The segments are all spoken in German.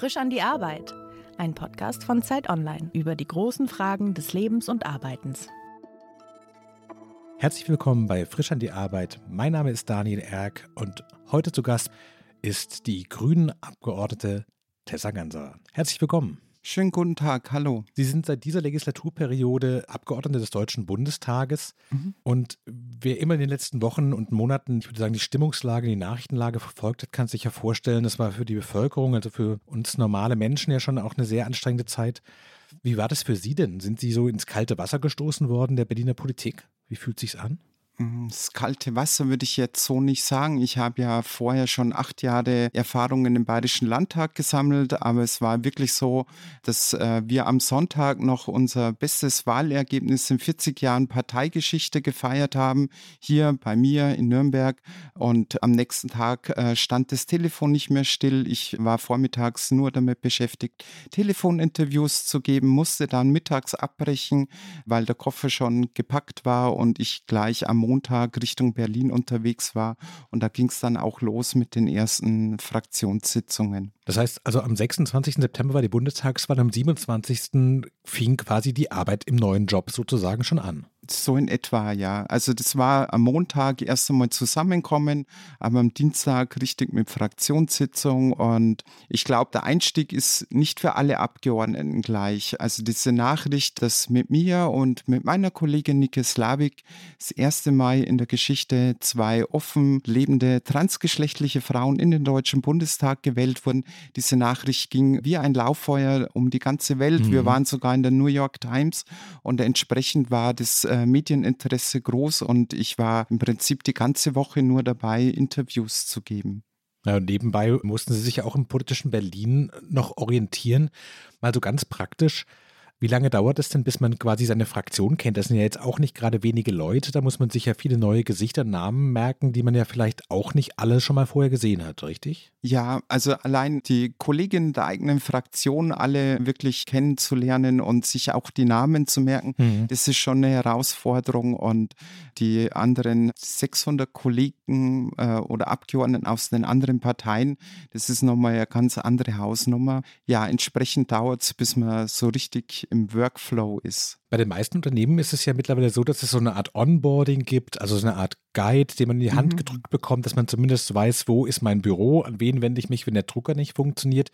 Frisch an die Arbeit. Ein Podcast von Zeit Online über die großen Fragen des Lebens und Arbeitens. Herzlich willkommen bei Frisch an die Arbeit. Mein Name ist Daniel Erck und heute zu Gast ist die grünen Abgeordnete Tessa Ganser. Herzlich willkommen. Schönen guten Tag, hallo. Sie sind seit dieser Legislaturperiode Abgeordnete des Deutschen Bundestages mhm. und wer immer in den letzten Wochen und Monaten, ich würde sagen, die Stimmungslage, die Nachrichtenlage verfolgt hat, kann sich ja vorstellen, das war für die Bevölkerung, also für uns normale Menschen ja schon auch eine sehr anstrengende Zeit. Wie war das für Sie denn? Sind Sie so ins kalte Wasser gestoßen worden der Berliner Politik? Wie fühlt sich's an? Mm, das kalte Wasser würde ich jetzt so nicht sagen. Ich habe ja vorher schon acht Jahre Erfahrungen im Bayerischen Landtag gesammelt, aber es war wirklich so, dass äh, wir am Sonntag noch unser bestes Wahlergebnis in 40 Jahren Parteigeschichte gefeiert haben, hier bei mir in Nürnberg. Und am nächsten Tag äh, stand das Telefon nicht mehr still. Ich war vormittags nur damit beschäftigt, Telefoninterviews zu geben, musste dann mittags abbrechen, weil der Koffer schon gepackt war und ich gleich am Montag Richtung Berlin unterwegs war. Und da ging es dann auch los mit den ersten Fraktionssitzungen. Das heißt, also am 26. September war die Bundestagswahl, am 27. fing quasi die Arbeit im neuen Job sozusagen schon an. So in etwa, ja. Also das war am Montag erst einmal zusammenkommen, aber am Dienstag richtig mit Fraktionssitzung und ich glaube, der Einstieg ist nicht für alle Abgeordneten gleich. Also diese Nachricht, dass mit mir und mit meiner Kollegin Nike Slavik das erste Mal in der Geschichte zwei offen lebende transgeschlechtliche Frauen in den Deutschen Bundestag gewählt wurden, diese Nachricht ging wie ein Lauffeuer um die ganze Welt. Mhm. Wir waren sogar in der New York Times und entsprechend war das äh, Medieninteresse groß und ich war im Prinzip die ganze Woche nur dabei, Interviews zu geben. Ja, nebenbei mussten Sie sich ja auch im politischen Berlin noch orientieren. Mal so ganz praktisch. Wie lange dauert es denn, bis man quasi seine Fraktion kennt? Das sind ja jetzt auch nicht gerade wenige Leute. Da muss man sich ja viele neue Gesichter, Namen merken, die man ja vielleicht auch nicht alle schon mal vorher gesehen hat, richtig? Ja, also allein die Kolleginnen der eigenen Fraktion alle wirklich kennenzulernen und sich auch die Namen zu merken, mhm. das ist schon eine Herausforderung. Und die anderen 600 Kollegen äh, oder Abgeordneten aus den anderen Parteien, das ist nochmal eine ganz andere Hausnummer. Ja, entsprechend dauert es, bis man so richtig im Workflow ist. Bei den meisten Unternehmen ist es ja mittlerweile so, dass es so eine Art Onboarding gibt, also so eine Art Guide, den man in die Hand mhm. gedrückt bekommt, dass man zumindest weiß, wo ist mein Büro, an wen wende ich mich, wenn der Drucker nicht funktioniert.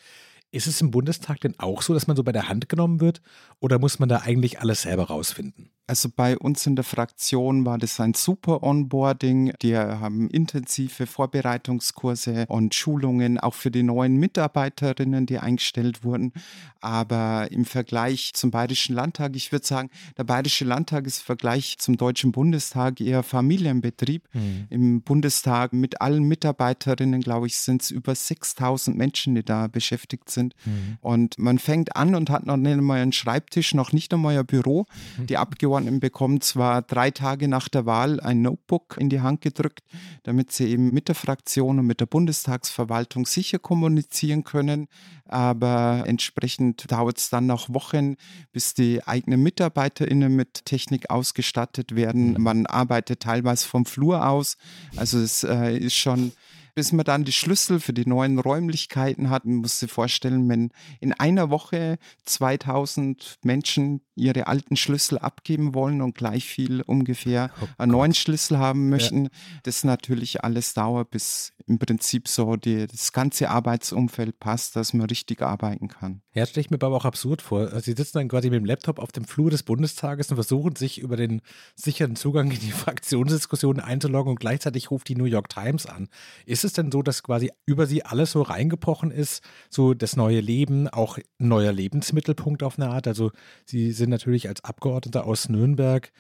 Ist es im Bundestag denn auch so, dass man so bei der Hand genommen wird oder muss man da eigentlich alles selber rausfinden? Also bei uns in der Fraktion war das ein super Onboarding. Die haben intensive Vorbereitungskurse und Schulungen auch für die neuen Mitarbeiterinnen, die eingestellt wurden. Aber im Vergleich zum Bayerischen Landtag, ich würde sagen, der Bayerische Landtag ist im Vergleich zum Deutschen Bundestag eher Familienbetrieb. Mhm. Im Bundestag mit allen Mitarbeiterinnen, glaube ich, sind es über 6000 Menschen, die da beschäftigt sind. Mhm. Und man fängt an und hat noch nicht einmal einen Schreibtisch, noch nicht einmal ein Büro. Mhm. Die Abgeordneten Abgeordneten bekommen zwar drei Tage nach der Wahl ein Notebook in die Hand gedrückt, damit sie eben mit der Fraktion und mit der Bundestagsverwaltung sicher kommunizieren können, aber entsprechend dauert es dann noch Wochen, bis die eigenen MitarbeiterInnen mit Technik ausgestattet werden. Mhm. Man arbeitet teilweise vom Flur aus, also es äh, ist schon bis man dann die Schlüssel für die neuen Räumlichkeiten hat. Man muss sich vorstellen, wenn in einer Woche 2000 Menschen ihre alten Schlüssel abgeben wollen und gleich viel ungefähr oh einen neuen Schlüssel haben möchten, ja. das natürlich alles dauert, bis im Prinzip so die, das ganze Arbeitsumfeld passt, dass man richtig arbeiten kann. Ja, stelle ich mir aber auch absurd vor. Sie sitzen dann quasi mit dem Laptop auf dem Flur des Bundestages und versuchen sich über den sicheren Zugang in die Fraktionsdiskussionen einzuloggen und gleichzeitig ruft die New York Times an. Ist es denn so, dass quasi über sie alles so reingebrochen ist, so das neue Leben, auch ein neuer Lebensmittelpunkt auf eine Art? Also sie sind natürlich als Abgeordneter aus Nürnberg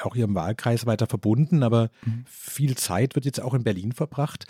auch ihrem Wahlkreis weiter verbunden, aber mhm. viel Zeit wird jetzt auch in Berlin verbracht.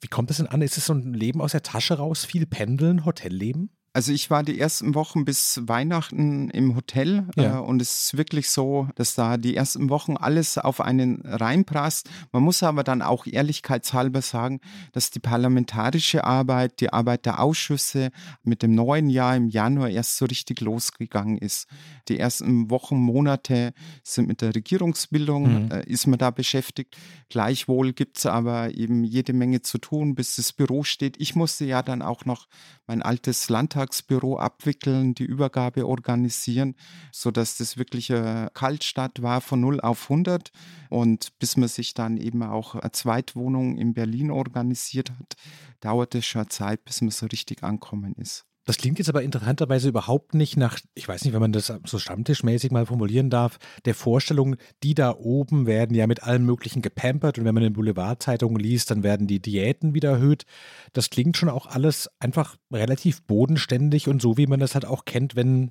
Wie kommt das denn an? Ist es so ein Leben aus der Tasche raus, viel Pendeln, Hotelleben? Also ich war die ersten Wochen bis Weihnachten im Hotel Ja. äh, und es ist wirklich so, dass da die ersten Wochen alles auf einen reinprasst. Man muss aber dann auch ehrlichkeitshalber sagen, dass die parlamentarische Arbeit, die Arbeit der Ausschüsse mit dem neuen Jahr im Januar erst so richtig losgegangen ist. Die ersten Wochen, Monate sind mit der Regierungsbildung, Mhm. äh, ist man da beschäftigt. Gleichwohl gibt es aber eben jede Menge zu tun, bis das Büro steht. Ich musste ja dann auch noch mein altes Landtagsbüro abwickeln, die Übergabe organisieren, sodass das wirklich eine Kaltstart war von 0 auf 100. Und bis man sich dann eben auch eine Zweitwohnung in Berlin organisiert hat, dauerte es schon Zeit, bis man so richtig ankommen ist. Das klingt jetzt aber interessanterweise überhaupt nicht nach, ich weiß nicht, wenn man das so stammtischmäßig mal formulieren darf, der Vorstellung, die da oben werden ja mit allem Möglichen gepampert und wenn man in Boulevardzeitungen liest, dann werden die Diäten wieder erhöht. Das klingt schon auch alles einfach relativ bodenständig und so, wie man das halt auch kennt, wenn,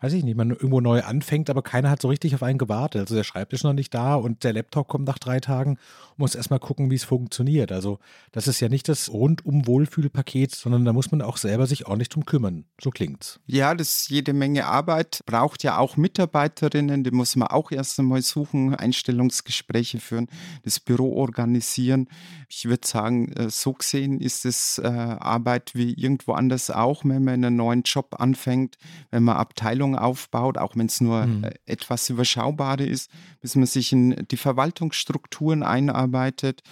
weiß ich nicht, man irgendwo neu anfängt, aber keiner hat so richtig auf einen gewartet. Also der Schreibtisch noch nicht da und der Laptop kommt nach drei Tagen und muss erstmal gucken, wie es funktioniert. Also das ist ja nicht das rundum Wohlfühlpaket, sondern da muss man auch selber sich ordentlich drum kümmern. So klingt's. Ja, das ist jede Menge Arbeit, braucht ja auch Mitarbeiterinnen, die muss man auch erst einmal suchen, Einstellungsgespräche führen, das Büro organisieren. Ich würde sagen, äh, so gesehen ist es äh, Arbeit wie irgendwo anders auch, wenn man einen neuen Job anfängt, wenn man Abteilungen aufbaut, auch wenn es nur Mhm. äh, etwas überschaubare ist, bis man sich in die Verwaltungsstrukturen einarbeitet.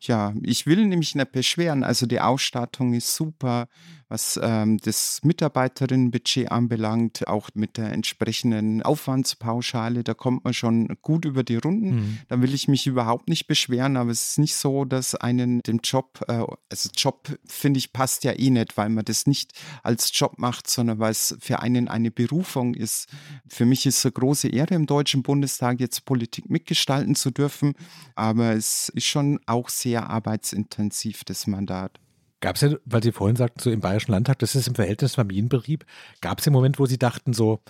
Ja, ich will nämlich nicht beschweren. Also die Ausstattung ist super, was ähm, das Mitarbeiterinnenbudget anbelangt, auch mit der entsprechenden Aufwandspauschale, da kommt man schon gut über die Runden. Mhm. Da will ich mich überhaupt nicht beschweren, aber es ist nicht so, dass einen dem Job, äh, also Job finde ich passt ja eh nicht, weil man das nicht als Job macht, sondern weil es für einen eine Berufung ist. Für mich ist es eine große Ehre im Deutschen Bundestag jetzt Politik mitgestalten zu dürfen, aber es ist schon auch sehr arbeitsintensiv, das Mandat. Gab es ja, weil Sie vorhin sagten, so im Bayerischen Landtag, das ist im Verhältnis Familienbetrieb, gab es den Moment, wo Sie dachten, so,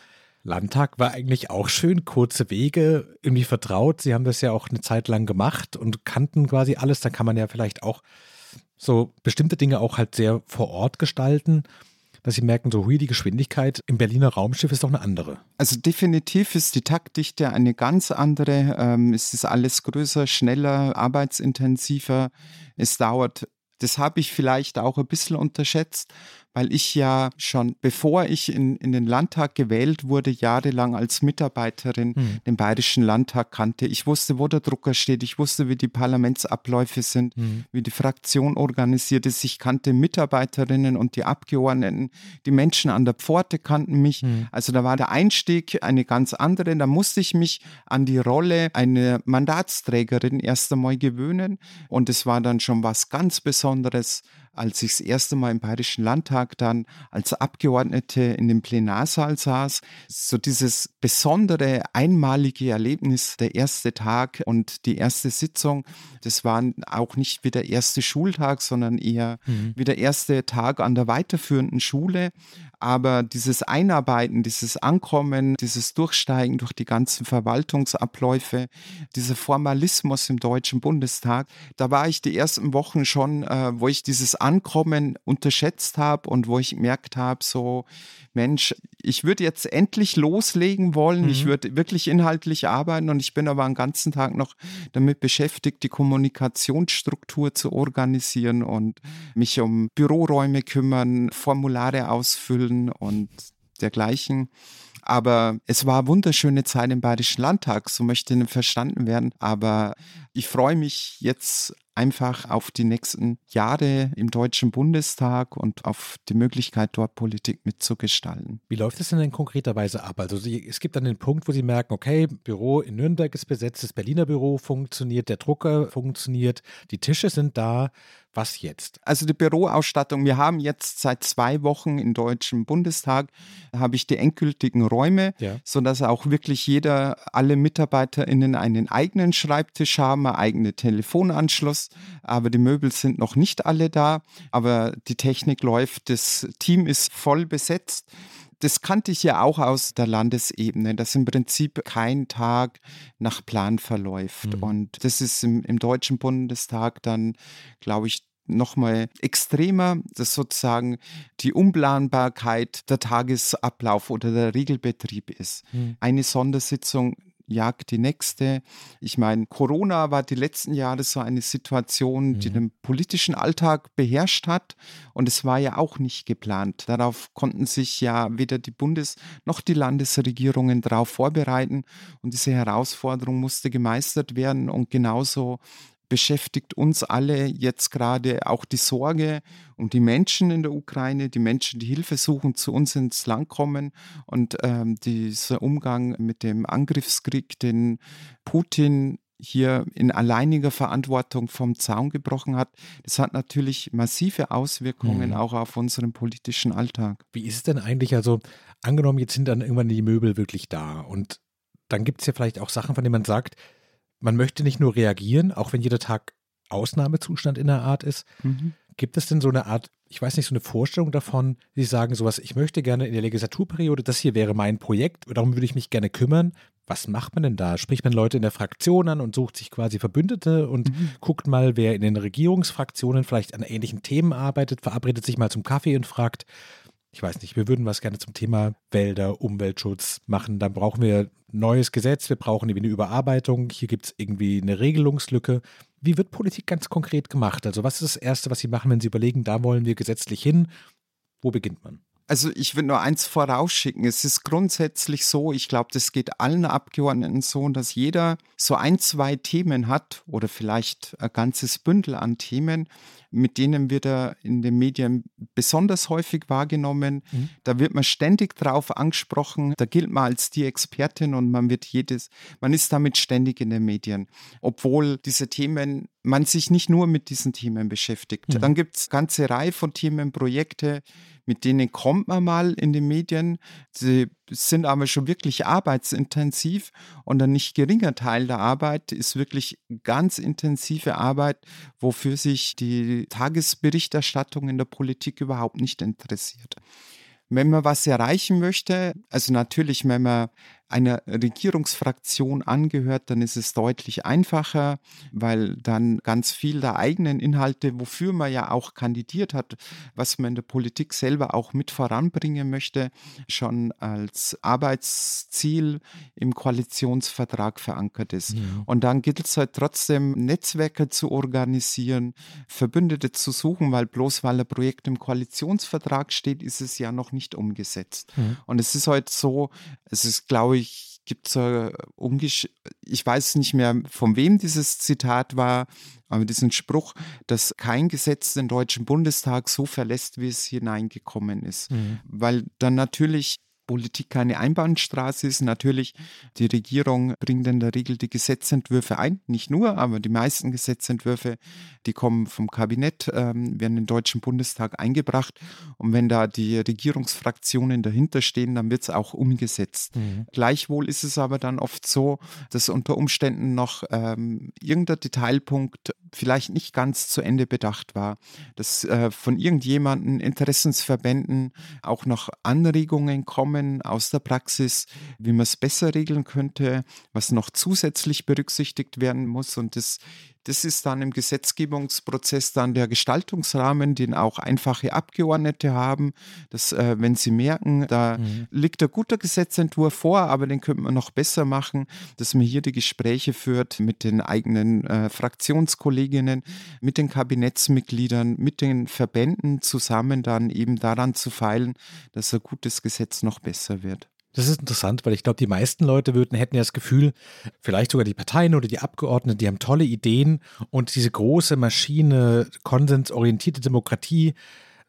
Landtag war eigentlich auch schön, kurze Wege, irgendwie vertraut. Sie haben das ja auch eine Zeit lang gemacht und kannten quasi alles. Da kann man ja vielleicht auch so bestimmte Dinge auch halt sehr vor Ort gestalten, dass Sie merken, so, hui, die Geschwindigkeit im Berliner Raumschiff ist doch eine andere. Also definitiv ist die Taktdichte eine ganz andere. Ähm, es ist alles größer, schneller, arbeitsintensiver. Es dauert, das habe ich vielleicht auch ein bisschen unterschätzt, weil ich ja schon, bevor ich in, in den Landtag gewählt wurde, jahrelang als Mitarbeiterin Hm. den Bayerischen Landtag kannte. Ich wusste, wo der Drucker steht, ich wusste, wie die Parlamentsabläufe sind, Hm. wie die Fraktion organisiert ist. Ich kannte Mitarbeiterinnen und die Abgeordneten. Die Menschen an der Pforte kannten mich. Hm. Also da war der Einstieg eine ganz andere. Da musste ich mich an die Rolle einer Mandatsträgerin erst einmal gewöhnen. Und es war dann schon was ganz Besonderes, als ich das erste Mal im Bayerischen Landtag dann als Abgeordnete in dem Plenarsaal saß. So dieses besondere, einmalige Erlebnis, der erste Tag und die erste Sitzung, das war auch nicht wie der erste Schultag, sondern eher Mhm. wie der erste Tag an der weiterführenden Schule. Aber dieses Einarbeiten, dieses Ankommen, dieses Durchsteigen durch die ganzen Verwaltungsabläufe, dieser Formalismus im Deutschen Bundestag, da war ich die ersten Wochen schon, äh, wo ich dieses Ankommen unterschätzt habe und wo ich gemerkt habe, so, Mensch, ich würde jetzt endlich loslegen wollen, ich Mhm. würde wirklich inhaltlich arbeiten und ich bin aber den ganzen Tag noch damit beschäftigt, die Kommunikationsstruktur zu organisieren und mich um Büroräume kümmern, Formulare ausfüllen und dergleichen. Aber es war eine wunderschöne Zeit im Bayerischen Landtag, so möchte verstanden werden. Aber ich freue mich jetzt einfach auf die nächsten Jahre im Deutschen Bundestag und auf die Möglichkeit, dort Politik mitzugestalten. Wie läuft es denn in konkreter Weise ab? Also Sie, es gibt dann den Punkt, wo Sie merken, okay, Büro in Nürnberg ist besetzt, das Berliner Büro funktioniert, der Drucker funktioniert, die Tische sind da. Was jetzt? Also die Büroausstattung, wir haben jetzt seit zwei Wochen im Deutschen Bundestag, habe ich die endgültigen Räume, Ja. sodass auch wirklich jeder, alle MitarbeiterInnen einen eigenen Schreibtisch haben, einen eigenen Telefonanschluss. Aber die Möbel sind noch nicht alle da, aber die Technik läuft, das Team ist voll besetzt. Das kannte ich ja auch aus der Landesebene, dass im Prinzip kein Tag nach Plan verläuft. Mhm. Und das ist im, im Deutschen Bundestag dann, glaube ich, nochmal extremer, dass sozusagen die Unplanbarkeit der Tagesablauf oder der Regelbetrieb ist. Mhm. Eine Sondersitzung jagt die nächste. Ich meine, Corona war die letzten Jahre so eine Situation, die mhm. den politischen Alltag beherrscht hat. Und es war ja auch nicht geplant. Darauf konnten sich ja weder die Bundes- noch die Landesregierungen darauf vorbereiten. Und diese Herausforderung musste gemeistert werden. Und genauso beschäftigt uns alle jetzt gerade auch die Sorge um die Menschen in der Ukraine, die Menschen, die Hilfe suchen, zu uns ins Land kommen und ähm, dieser Umgang mit dem Angriffskrieg, den Putin hier in alleiniger Verantwortung vom Zaun gebrochen hat, das hat natürlich massive Auswirkungen mhm. auch auf unseren politischen Alltag. Wie ist es denn eigentlich, also angenommen, jetzt sind dann irgendwann die Möbel wirklich da und dann gibt es ja vielleicht auch Sachen, von denen man sagt, man möchte nicht nur reagieren, auch wenn jeder Tag Ausnahmezustand in der Art ist. Mhm. Gibt es denn so eine Art, ich weiß nicht, so eine Vorstellung davon, Sie sagen sowas, ich möchte gerne in der Legislaturperiode, das hier wäre mein Projekt, darum würde ich mich gerne kümmern. Was macht man denn da? Spricht man Leute in der Fraktion an und sucht sich quasi Verbündete und mhm. guckt mal, wer in den Regierungsfraktionen vielleicht an ähnlichen Themen arbeitet, verabredet sich mal zum Kaffee und fragt, ich weiß nicht, wir würden was gerne zum Thema Wälder, Umweltschutz machen. Dann brauchen wir neues Gesetz, wir brauchen irgendwie eine Überarbeitung, hier gibt es irgendwie eine Regelungslücke. Wie wird Politik ganz konkret gemacht? Also was ist das Erste, was Sie machen, wenn Sie überlegen, da wollen wir gesetzlich hin? Wo beginnt man? Also ich will nur eins vorausschicken. Es ist grundsätzlich so, ich glaube, das geht allen Abgeordneten so, dass jeder so ein, zwei Themen hat oder vielleicht ein ganzes Bündel an Themen, mit denen wird er in den Medien besonders häufig wahrgenommen. Mhm. Da wird man ständig drauf angesprochen. Da gilt man als die Expertin und man wird jedes, man ist damit ständig in den Medien. Obwohl diese Themen, man sich nicht nur mit diesen Themen beschäftigt. Mhm. Dann gibt es ganze Reihe von Themen, Projekte, mit denen kommt man mal in den Medien. Sie sind aber schon wirklich arbeitsintensiv und ein nicht geringer Teil der Arbeit ist wirklich ganz intensive Arbeit, wofür sich die Tagesberichterstattung in der Politik überhaupt nicht interessiert. Wenn man was erreichen möchte, also natürlich, wenn man einer Regierungsfraktion angehört, dann ist es deutlich einfacher, weil dann ganz viel der eigenen Inhalte, wofür man ja auch kandidiert hat, was man in der Politik selber auch mit voranbringen möchte, schon als Arbeitsziel im Koalitionsvertrag verankert ist. Ja. Und dann gilt es halt trotzdem, Netzwerke zu organisieren, Verbündete zu suchen, weil bloß weil ein Projekt im Koalitionsvertrag steht, ist es ja noch nicht umgesetzt. Ja. Und es ist halt so, es ist, glaube ich, ich, gibt so ungesch ich weiß nicht mehr, von wem dieses Zitat war, aber diesen Spruch, dass kein Gesetz den Deutschen Bundestag so verlässt, wie es hineingekommen ist. Mhm. Weil dann natürlich Politik keine Einbahnstraße ist. Natürlich, die Regierung bringt in der Regel die Gesetzentwürfe ein, nicht nur, aber die meisten Gesetzentwürfe, die kommen vom Kabinett, ähm, werden in den Deutschen Bundestag eingebracht. Und wenn da die Regierungsfraktionen dahinter stehen, dann wird es auch umgesetzt. Mhm. Gleichwohl ist es aber dann oft so, dass unter Umständen noch ähm, irgendein Detailpunkt vielleicht nicht ganz zu Ende bedacht war, dass äh, von irgendjemanden, Interessensverbänden auch noch Anregungen kommen, Erfahrungen aus der Praxis, wie man es besser regeln könnte, was noch zusätzlich berücksichtigt werden muss. Und das das ist dann im Gesetzgebungsprozess dann der Gestaltungsrahmen, den auch einfache Abgeordnete haben. Dass, äh, wenn sie merken, da mhm. liegt ein guter Gesetzentwurf vor, aber den könnte man noch besser machen, dass man hier die Gespräche führt mit den eigenen äh, Fraktionskolleginnen, mit den Kabinettsmitgliedern, mit den Verbänden zusammen dann eben daran zu feilen, dass ein gutes Gesetz noch besser wird. Das ist interessant, weil ich glaube, die meisten Leute würden, hätten ja das Gefühl, vielleicht sogar die Parteien oder die Abgeordneten, die haben tolle Ideen und diese große Maschine, konsensorientierte Demokratie,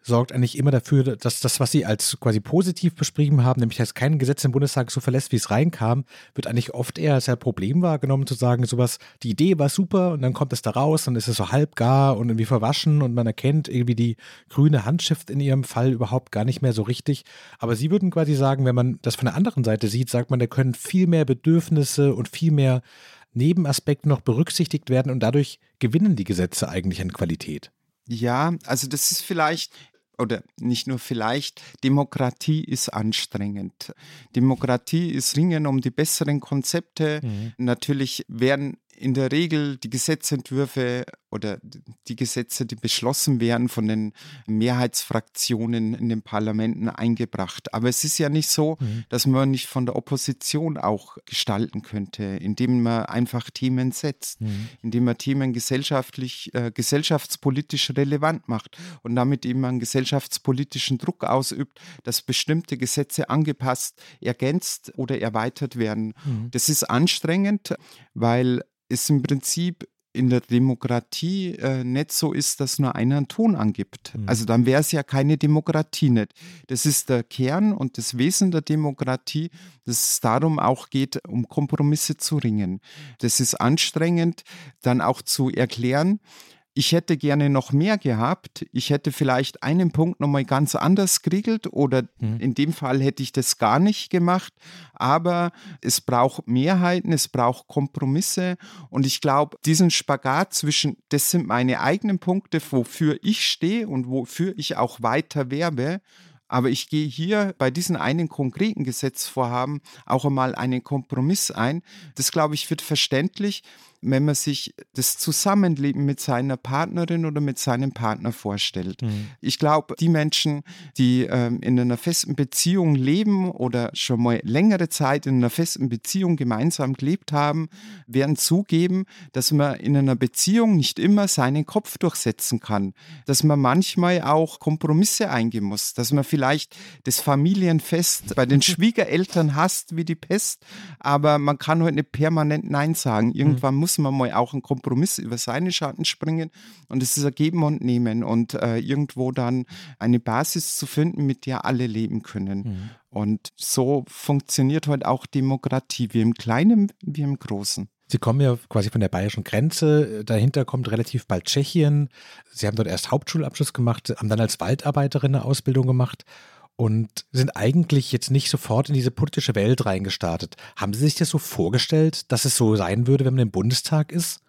sorgt eigentlich immer dafür, dass das, was sie als quasi positiv beschrieben haben, nämlich dass kein Gesetz im Bundestag so verlässt, wie es reinkam, wird eigentlich oft eher als ein Problem wahrgenommen, zu sagen, sowas, die Idee war super und dann kommt es da raus, dann ist es so halbgar und irgendwie verwaschen und man erkennt irgendwie die grüne Handschrift in ihrem Fall überhaupt gar nicht mehr so richtig. Aber sie würden quasi sagen, wenn man das von der anderen Seite sieht, sagt man, da können viel mehr Bedürfnisse und viel mehr Nebenaspekte noch berücksichtigt werden und dadurch gewinnen die Gesetze eigentlich an Qualität. Ja, also das ist vielleicht oder nicht nur vielleicht, Demokratie ist anstrengend. Demokratie ist Ringen um die besseren Konzepte. Mhm. Natürlich werden in der Regel die Gesetzentwürfe oder die Gesetze, die beschlossen werden von den Mehrheitsfraktionen in den Parlamenten eingebracht. Aber es ist ja nicht so, mhm. dass man nicht von der Opposition auch gestalten könnte, indem man einfach Themen setzt, mhm. indem man Themen gesellschaftlich, äh, gesellschaftspolitisch relevant macht und damit eben einen gesellschaftspolitischen Druck ausübt, dass bestimmte Gesetze angepasst, ergänzt oder erweitert werden. Mhm. Das ist anstrengend, weil es im Prinzip in der Demokratie äh, nicht so ist, dass nur einer einen Ton angibt. Mhm. Also dann wäre es ja keine Demokratie nicht. Das ist der Kern und das Wesen der Demokratie, dass es darum auch geht, um Kompromisse zu ringen. Das ist anstrengend, dann auch zu erklären, ich hätte gerne noch mehr gehabt. Ich hätte vielleicht einen Punkt nochmal ganz anders geregelt oder mhm. in dem Fall hätte ich das gar nicht gemacht. Aber es braucht Mehrheiten, es braucht Kompromisse und ich glaube, diesen Spagat zwischen, das sind meine eigenen Punkte, wofür ich stehe und wofür ich auch weiter werbe. Aber ich gehe hier bei diesen einen konkreten Gesetzvorhaben auch einmal einen Kompromiss ein. Das, glaube ich, wird verständlich wenn man sich das Zusammenleben mit seiner Partnerin oder mit seinem Partner vorstellt. Mhm. Ich glaube, die Menschen, die ähm, in einer festen Beziehung leben oder schon mal längere Zeit in einer festen Beziehung gemeinsam gelebt haben, werden zugeben, dass man in einer Beziehung nicht immer seinen Kopf durchsetzen kann, dass man manchmal auch Kompromisse eingehen muss, dass man vielleicht das Familienfest bei den Schwiegereltern hasst wie die Pest, aber man kann heute nicht permanent Nein sagen. Irgendwann mhm. muss muss man mal auch einen Kompromiss über seine Schatten springen. Und es ist ein Geben und Nehmen und äh, irgendwo dann eine Basis zu finden, mit der alle leben können. Mhm. Und so funktioniert heute auch Demokratie, wie im Kleinen, wie im Großen. Sie kommen ja quasi von der bayerischen Grenze. Dahinter kommt relativ bald Tschechien. Sie haben dort erst Hauptschulabschluss gemacht, haben dann als Waldarbeiterin eine Ausbildung gemacht und sind eigentlich jetzt nicht sofort in diese politische Welt reingestartet. Haben Sie sich das so vorgestellt, dass es so sein würde, wenn man im Bundestag ist?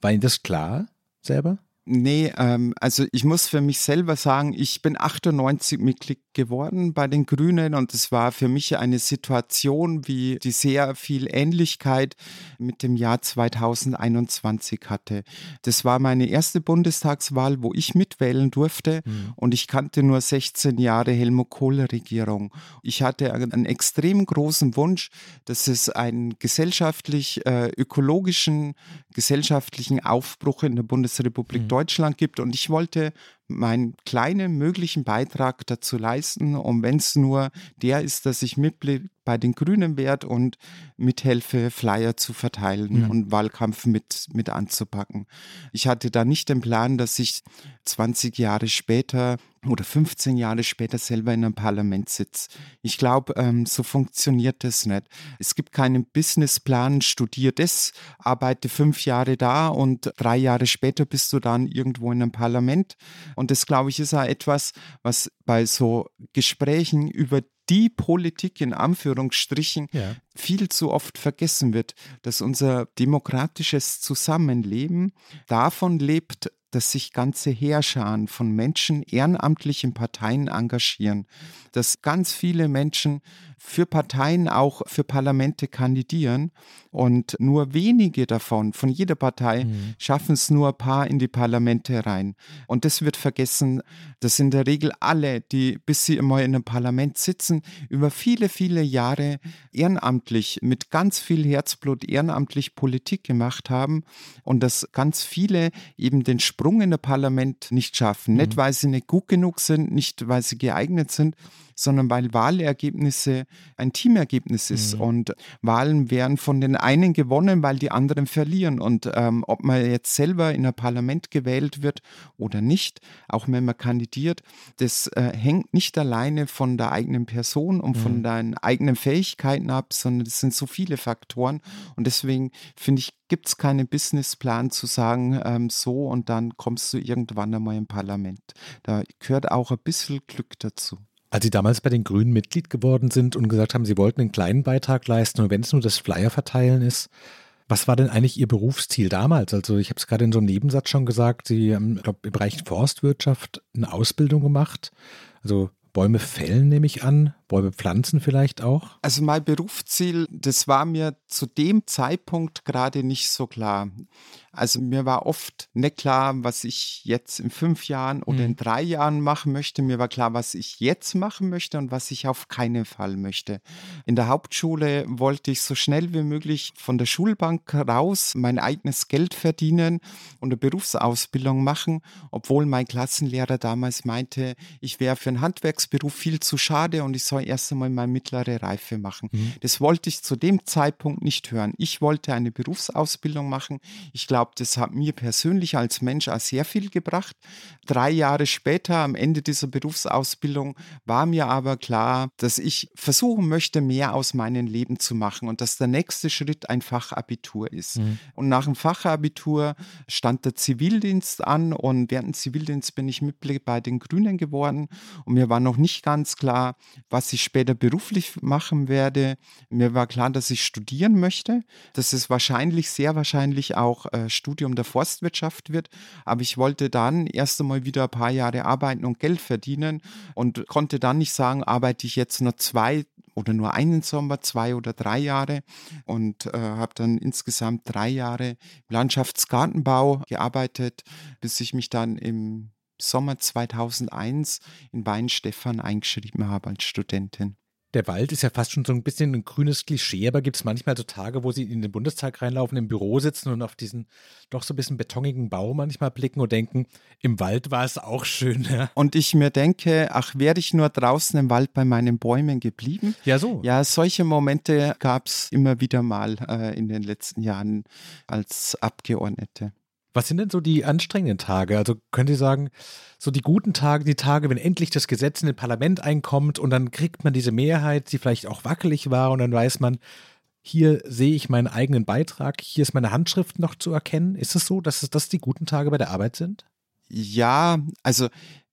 War Ihnen das klar selber? Nee, ähm, also ich muss für mich selber sagen, ich bin 98 Mitglied geworden bei den Grünen und es war für mich eine Situation, wie die sehr viel Ähnlichkeit mit dem Jahr 2021 hatte. Das war meine erste Bundestagswahl, wo ich mitwählen durfte mhm. und ich kannte nur 16 Jahre Helmut Kohl-Regierung. Ich hatte einen extrem großen Wunsch, dass es einen gesellschaftlich, äh, ökologischen, gesellschaftlichen Aufbruch in der Bundesrepublik mhm. Deutschland gibt und ich wollte meinen kleinen möglichen Beitrag dazu leisten. Und wenn es nur der ist, dass ich Mitglied bei den Grünen werde und mithelfe, Flyer zu verteilen mhm. und Wahlkampf mit, mit anzupacken. Ich hatte da nicht den Plan, dass ich 20 Jahre später oder 15 Jahre später selber in einem Parlament sitze. Ich glaube, ähm, so funktioniert das nicht. Es gibt keinen Businessplan, studier das, arbeite fünf Jahre da und drei Jahre später bist du dann irgendwo in einem Parlament. Und das, glaube ich, ist auch etwas, was bei so Gesprächen über die Politik in Anführungsstrichen ja. viel zu oft vergessen wird, dass unser demokratisches Zusammenleben davon lebt, dass sich ganze Heerscharen von Menschen ehrenamtlich in Parteien engagieren, dass ganz viele Menschen für Parteien auch für Parlamente kandidieren und nur wenige davon, von jeder Partei, mhm. schaffen es nur ein paar in die Parlamente rein. Und das wird vergessen, dass in der Regel alle, die bis sie immer in einem Parlament sitzen, über viele, viele Jahre ehrenamtlich, mit ganz viel Herzblut ehrenamtlich Politik gemacht haben und dass ganz viele eben den Sprung in das Parlament nicht schaffen. Mhm. Nicht, weil sie nicht gut genug sind, nicht, weil sie geeignet sind, sondern weil Wahlergebnisse ein Teamergebnis ist. Mhm. Und Wahlen werden von den einen gewonnen, weil die anderen verlieren. Und ähm, ob man jetzt selber in ein Parlament gewählt wird oder nicht, auch wenn man kandidiert, das äh, hängt nicht alleine von der eigenen Person und mhm. von deinen eigenen Fähigkeiten ab, sondern es sind so viele Faktoren. Und deswegen finde ich, gibt es keinen Businessplan zu sagen, ähm, so und dann kommst du irgendwann einmal im Parlament. Da gehört auch ein bisschen Glück dazu. Als Sie damals bei den Grünen Mitglied geworden sind und gesagt haben, Sie wollten einen kleinen Beitrag leisten und wenn es nur das Flyer verteilen ist, was war denn eigentlich Ihr Berufsziel damals? Also ich habe es gerade in so einem Nebensatz schon gesagt, Sie haben, glaube im Bereich Forstwirtschaft eine Ausbildung gemacht. Also Bäume fällen nehme ich an. Bäume pflanzen vielleicht auch? Also mein Berufsziel, das war mir zu dem Zeitpunkt gerade nicht so klar. Also mir war oft nicht klar, was ich jetzt in fünf Jahren oder in mhm. drei Jahren machen möchte. Mir war klar, was ich jetzt machen möchte und was ich auf keinen Fall möchte. In der Hauptschule wollte ich so schnell wie möglich von der Schulbank raus mein eigenes Geld verdienen und eine Berufsausbildung machen, obwohl mein Klassenlehrer damals meinte, ich wäre für einen Handwerksberuf viel zu schade und ich soll erst einmal meine mittlere Reife machen. Mhm. Das wollte ich zu dem Zeitpunkt nicht hören. Ich wollte eine Berufsausbildung machen. Ich glaube, glaube, das hat mir persönlich als Mensch auch sehr viel gebracht. Drei Jahre später, am Ende dieser Berufsausbildung, war mir aber klar, dass ich versuchen möchte, mehr aus meinem Leben zu machen und dass der nächste Schritt ein Fachabitur ist. Mhm. Und nach dem Fachabitur stand der Zivildienst an und während dem Zivildienst bin ich Mitglied bei den Grünen geworden und mir war noch nicht ganz klar, was ich später beruflich machen werde. Mir war klar, dass ich studieren möchte. Das ist wahrscheinlich, sehr wahrscheinlich auch äh, Studium der Forstwirtschaft wird. Aber ich wollte dann erst einmal wieder ein paar Jahre arbeiten und Geld verdienen und konnte dann nicht sagen, arbeite ich jetzt nur zwei oder nur einen Sommer, zwei oder drei Jahre und äh, habe dann insgesamt drei Jahre im Landschaftsgartenbau gearbeitet, bis ich mich dann im Sommer 2001 in Weinstefan eingeschrieben habe als Studentin. Der Wald ist ja fast schon so ein bisschen ein grünes Klischee, aber gibt es manchmal so Tage, wo Sie in den Bundestag reinlaufen, im Büro sitzen und auf diesen doch so ein bisschen betonigen Bau manchmal blicken und denken, im Wald war es auch schön. Ja? Und ich mir denke, ach, wäre ich nur draußen im Wald bei meinen Bäumen geblieben? Ja, so. Ja, solche Momente gab es immer wieder mal äh, in den letzten Jahren als Abgeordnete. Was sind denn so die anstrengenden Tage? Also können Sie sagen, so die guten Tage, die Tage, wenn endlich das Gesetz in den Parlament einkommt und dann kriegt man diese Mehrheit, die vielleicht auch wackelig war und dann weiß man, hier sehe ich meinen eigenen Beitrag, hier ist meine Handschrift noch zu erkennen. Ist es so, dass das die guten Tage bei der Arbeit sind? Ja, also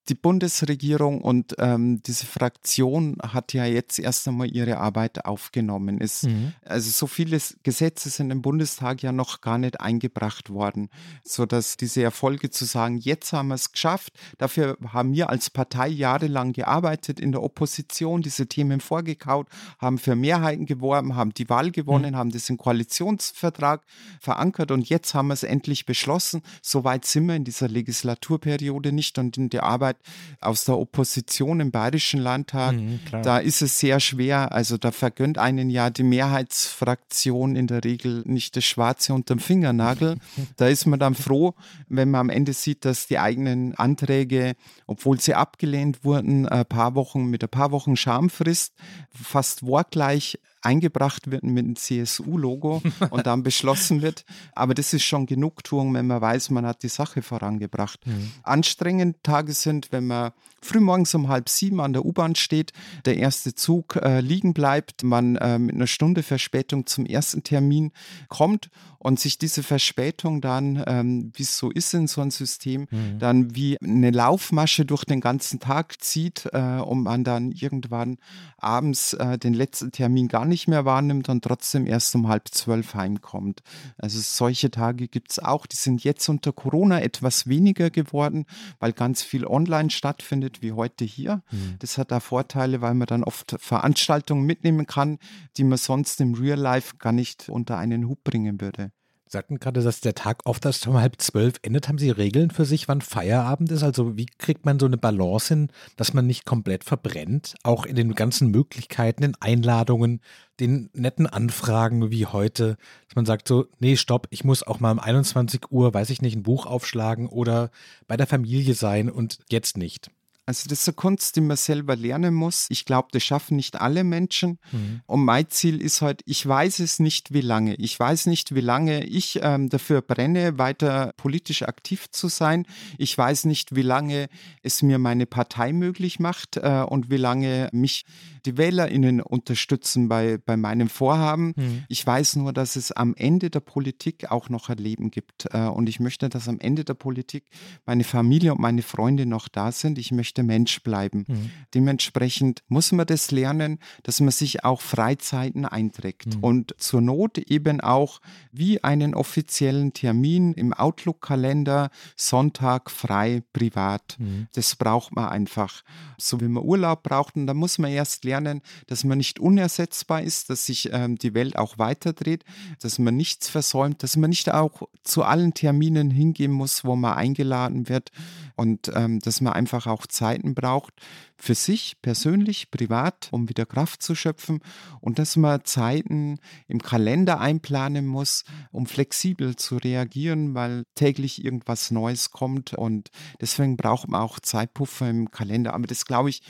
die Bundesregierung und ähm, diese Fraktion hat ja jetzt erst einmal ihre Arbeit aufgenommen. Es, mhm. Also so viele Gesetze sind im Bundestag ja noch gar nicht eingebracht worden, sodass diese Erfolge zu sagen, jetzt haben wir es geschafft, dafür haben wir als Partei jahrelang gearbeitet in der Opposition, diese Themen vorgekaut, haben für Mehrheiten geworben, haben die Wahl gewonnen, mhm. haben das im Koalitionsvertrag verankert und jetzt haben wir es endlich beschlossen. Soweit sind wir in dieser Legislaturperiode nicht und in der Arbeit aus der Opposition im Bayerischen Landtag, mhm, da ist es sehr schwer. Also da vergönnt einen ja die Mehrheitsfraktion in der Regel nicht das Schwarze unterm Fingernagel. da ist man dann froh, wenn man am Ende sieht, dass die eigenen Anträge, obwohl sie abgelehnt wurden, ein paar Wochen mit ein paar Wochen Schamfrist fast wortgleich eingebracht wird mit dem CSU-Logo und dann beschlossen wird. Aber das ist schon Genugtuung, wenn man weiß, man hat die Sache vorangebracht. Mhm. Anstrengend Tage sind, wenn man frühmorgens um halb sieben an der U-Bahn steht, der erste Zug äh, liegen bleibt, man äh, mit einer Stunde Verspätung zum ersten Termin kommt und sich diese Verspätung dann, ähm, wie es so ist in so einem System, mhm. dann wie eine Laufmasche durch den ganzen Tag zieht äh, und man dann irgendwann abends äh, den letzten Termin gar nicht mehr wahrnimmt und trotzdem erst um halb zwölf heimkommt. Also solche Tage gibt es auch. Die sind jetzt unter Corona etwas weniger geworden, weil ganz viel online stattfindet, wie heute hier. Mhm. Das hat da Vorteile, weil man dann oft Veranstaltungen mitnehmen kann, die man sonst im Real Life gar nicht unter einen Hut bringen würde sagten gerade, dass der Tag oft erst um halb zwölf endet. Haben Sie Regeln für sich, wann Feierabend ist? Also wie kriegt man so eine Balance hin, dass man nicht komplett verbrennt? Auch in den ganzen Möglichkeiten, den Einladungen, den netten Anfragen wie heute, dass man sagt so, nee, stopp, ich muss auch mal um 21 Uhr, weiß ich nicht, ein Buch aufschlagen oder bei der Familie sein und jetzt nicht. Also das ist eine Kunst, die man selber lernen muss. Ich glaube, das schaffen nicht alle Menschen. Mhm. Und mein Ziel ist halt, ich weiß es nicht, wie lange. Ich weiß nicht, wie lange ich ähm, dafür brenne, weiter politisch aktiv zu sein. Ich weiß nicht, wie lange es mir meine Partei möglich macht äh, und wie lange mich die WählerInnen unterstützen bei, bei meinem Vorhaben. Mhm. Ich weiß nur, dass es am Ende der Politik auch noch ein Leben gibt. Äh, und ich möchte, dass am Ende der Politik meine Familie und meine Freunde noch da sind. Ich möchte echter Mensch bleiben. Mhm. Dementsprechend muss man das lernen, dass man sich auch Freizeiten einträgt mhm. und zur Not eben auch wie einen offiziellen Termin im Outlook-Kalender Sonntag frei privat. Mhm. Das braucht man einfach. So wie man Urlaub braucht und da muss man erst lernen, dass man nicht unersetzbar ist, dass sich ähm, die Welt auch weiterdreht, dass man nichts versäumt, dass man nicht auch zu allen Terminen hingehen muss, wo man eingeladen wird und ähm, dass man einfach auch Zeiten braucht für sich persönlich, privat, um wieder Kraft zu schöpfen und dass man Zeiten im Kalender einplanen muss, um flexibel zu reagieren, weil täglich irgendwas Neues kommt und deswegen braucht man auch Zeitpuffer im Kalender. Aber das glaube ich,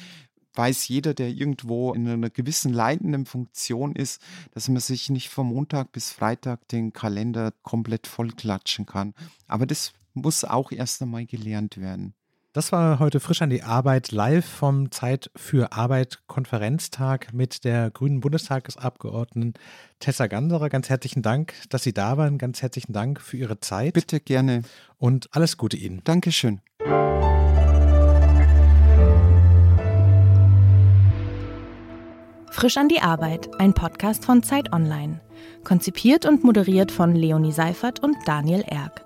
weiß jeder, der irgendwo in einer gewissen leitenden Funktion ist, dass man sich nicht von Montag bis Freitag den Kalender komplett vollklatschen kann. Aber das muss auch erst einmal gelernt werden. Das war heute frisch an die Arbeit live vom Zeit für Arbeit Konferenztag mit der grünen Bundestagsabgeordneten Tessa Ganserer. Ganz herzlichen Dank, dass Sie da waren. Ganz herzlichen Dank für Ihre Zeit. Bitte gerne. Und alles Gute Ihnen. Dankeschön. Frisch an die Arbeit, ein Podcast von Zeit Online. Konzipiert und moderiert von Leonie Seifert und Daniel Erck.